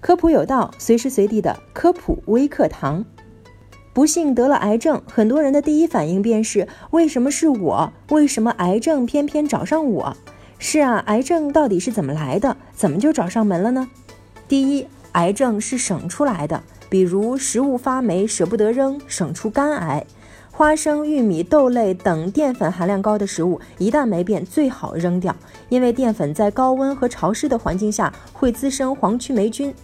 科普有道，随时随地的科普微课堂。不幸得了癌症，很多人的第一反应便是：为什么是我？为什么癌症偏偏找上我？是啊，癌症到底是怎么来的？怎么就找上门了呢？第一，癌症是省出来的，比如食物发霉舍不得扔，省出肝癌。花生、玉米、豆类等淀粉含量高的食物，一旦霉变，最好扔掉，因为淀粉在高温和潮湿的环境下会滋生黄曲霉菌。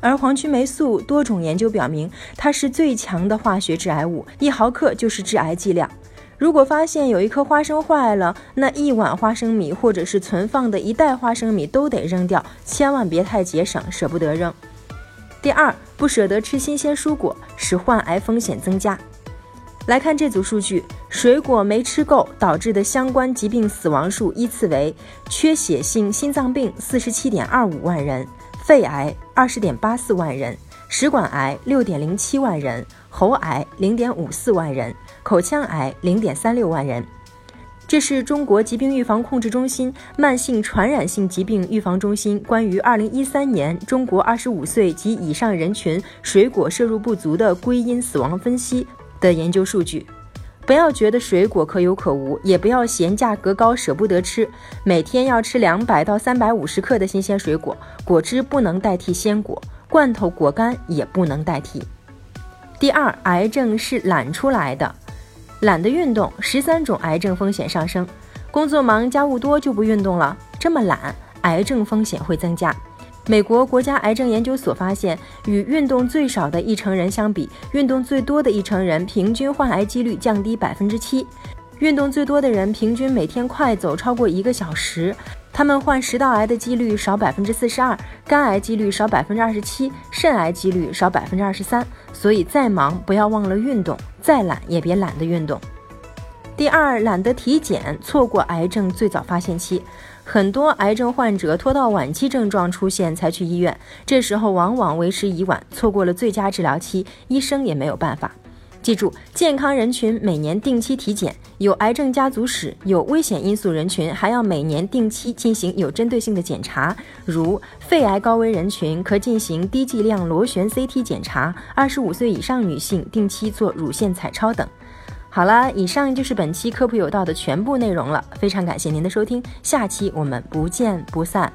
而黄曲霉素，多种研究表明，它是最强的化学致癌物，一毫克就是致癌剂量。如果发现有一颗花生坏了，那一碗花生米或者是存放的一袋花生米都得扔掉，千万别太节省，舍不得扔。第二，不舍得吃新鲜蔬果，使患癌风险增加。来看这组数据，水果没吃够导致的相关疾病死亡数依次为：缺血性心脏病四十七点二五万人。肺癌二十点八四万人，食管癌六点零七万人，喉癌零点五四万人，口腔癌零点三六万人。这是中国疾病预防控制中心慢性传染性疾病预防中心关于二零一三年中国二十五岁及以上人群水果摄入不足的归因死亡分析的研究数据。不要觉得水果可有可无，也不要嫌价格高舍不得吃。每天要吃两百到三百五十克的新鲜水果，果汁不能代替鲜果，罐头果干也不能代替。第二，癌症是懒出来的，懒得运动，十三种癌症风险上升。工作忙、家务多就不运动了，这么懒，癌症风险会增加。美国国家癌症研究所发现，与运动最少的一成人相比，运动最多的一成人平均患癌几率降低百分之七。运动最多的人平均每天快走超过一个小时，他们患食道癌的几率少百分之四十二，肝癌几率少百分之二十七，肾癌几率少百分之二十三。所以再忙不要忘了运动，再懒也别懒得运动。第二，懒得体检，错过癌症最早发现期。很多癌症患者拖到晚期症状出现才去医院，这时候往往为时已晚，错过了最佳治疗期，医生也没有办法。记住，健康人群每年定期体检，有癌症家族史、有危险因素人群还要每年定期进行有针对性的检查，如肺癌高危人群可进行低剂量螺旋 CT 检查，二十五岁以上女性定期做乳腺彩超等。好了，以上就是本期科普有道的全部内容了。非常感谢您的收听，下期我们不见不散。